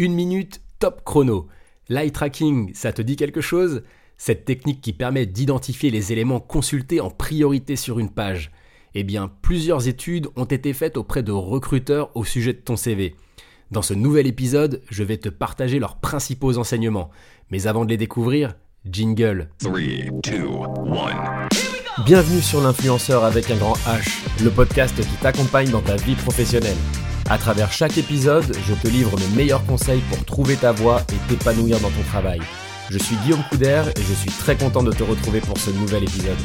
Une minute top chrono. L'eye tracking, ça te dit quelque chose? Cette technique qui permet d'identifier les éléments consultés en priorité sur une page. Eh bien, plusieurs études ont été faites auprès de recruteurs au sujet de ton CV. Dans ce nouvel épisode, je vais te partager leurs principaux enseignements. Mais avant de les découvrir, jingle. 3, 2, 1. Bienvenue sur l'influenceur avec un grand H, le podcast qui t'accompagne dans ta vie professionnelle. À travers chaque épisode, je te livre mes meilleurs conseils pour trouver ta voie et t'épanouir dans ton travail. Je suis Guillaume Couder et je suis très content de te retrouver pour ce nouvel épisode.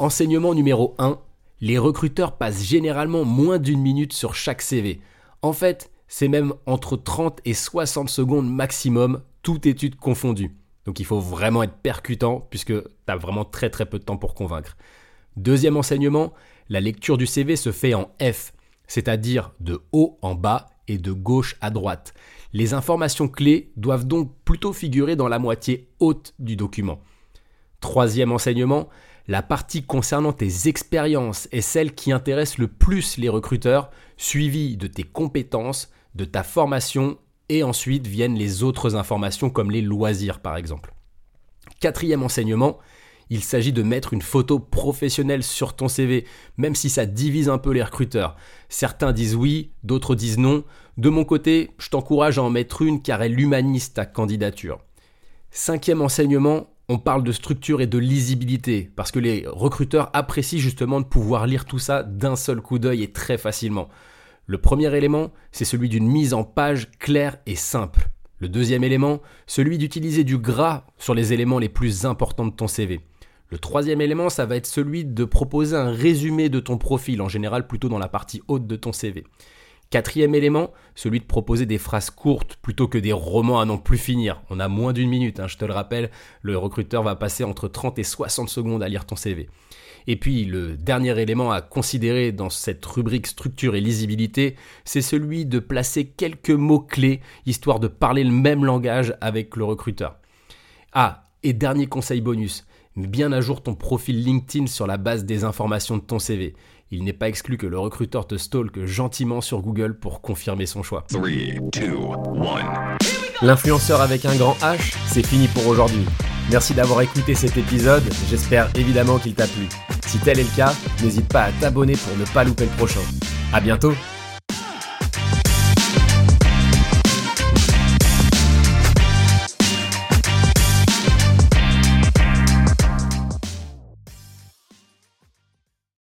Enseignement numéro 1. Les recruteurs passent généralement moins d'une minute sur chaque CV. En fait, c'est même entre 30 et 60 secondes maximum, toute étude confondue. Donc il faut vraiment être percutant puisque tu as vraiment très très peu de temps pour convaincre. Deuxième enseignement, la lecture du CV se fait en F, c'est-à-dire de haut en bas et de gauche à droite. Les informations clés doivent donc plutôt figurer dans la moitié haute du document. Troisième enseignement, la partie concernant tes expériences est celle qui intéresse le plus les recruteurs, suivie de tes compétences, de ta formation et ensuite viennent les autres informations comme les loisirs par exemple. Quatrième enseignement, il s'agit de mettre une photo professionnelle sur ton CV, même si ça divise un peu les recruteurs. Certains disent oui, d'autres disent non. De mon côté, je t'encourage à en mettre une car elle humanise ta candidature. Cinquième enseignement, on parle de structure et de lisibilité, parce que les recruteurs apprécient justement de pouvoir lire tout ça d'un seul coup d'œil et très facilement. Le premier élément, c'est celui d'une mise en page claire et simple. Le deuxième élément, celui d'utiliser du gras sur les éléments les plus importants de ton CV. Le troisième élément, ça va être celui de proposer un résumé de ton profil, en général plutôt dans la partie haute de ton CV. Quatrième élément, celui de proposer des phrases courtes plutôt que des romans à non plus finir. On a moins d'une minute, hein, je te le rappelle, le recruteur va passer entre 30 et 60 secondes à lire ton CV. Et puis le dernier élément à considérer dans cette rubrique structure et lisibilité, c'est celui de placer quelques mots-clés, histoire de parler le même langage avec le recruteur. Ah, et dernier conseil bonus, bien à jour ton profil LinkedIn sur la base des informations de ton CV. Il n'est pas exclu que le recruteur te stalke gentiment sur Google pour confirmer son choix. L'influenceur avec un grand H, c'est fini pour aujourd'hui. Merci d'avoir écouté cet épisode, j'espère évidemment qu'il t'a plu. Si tel est le cas, n'hésite pas à t'abonner pour ne pas louper le prochain. A bientôt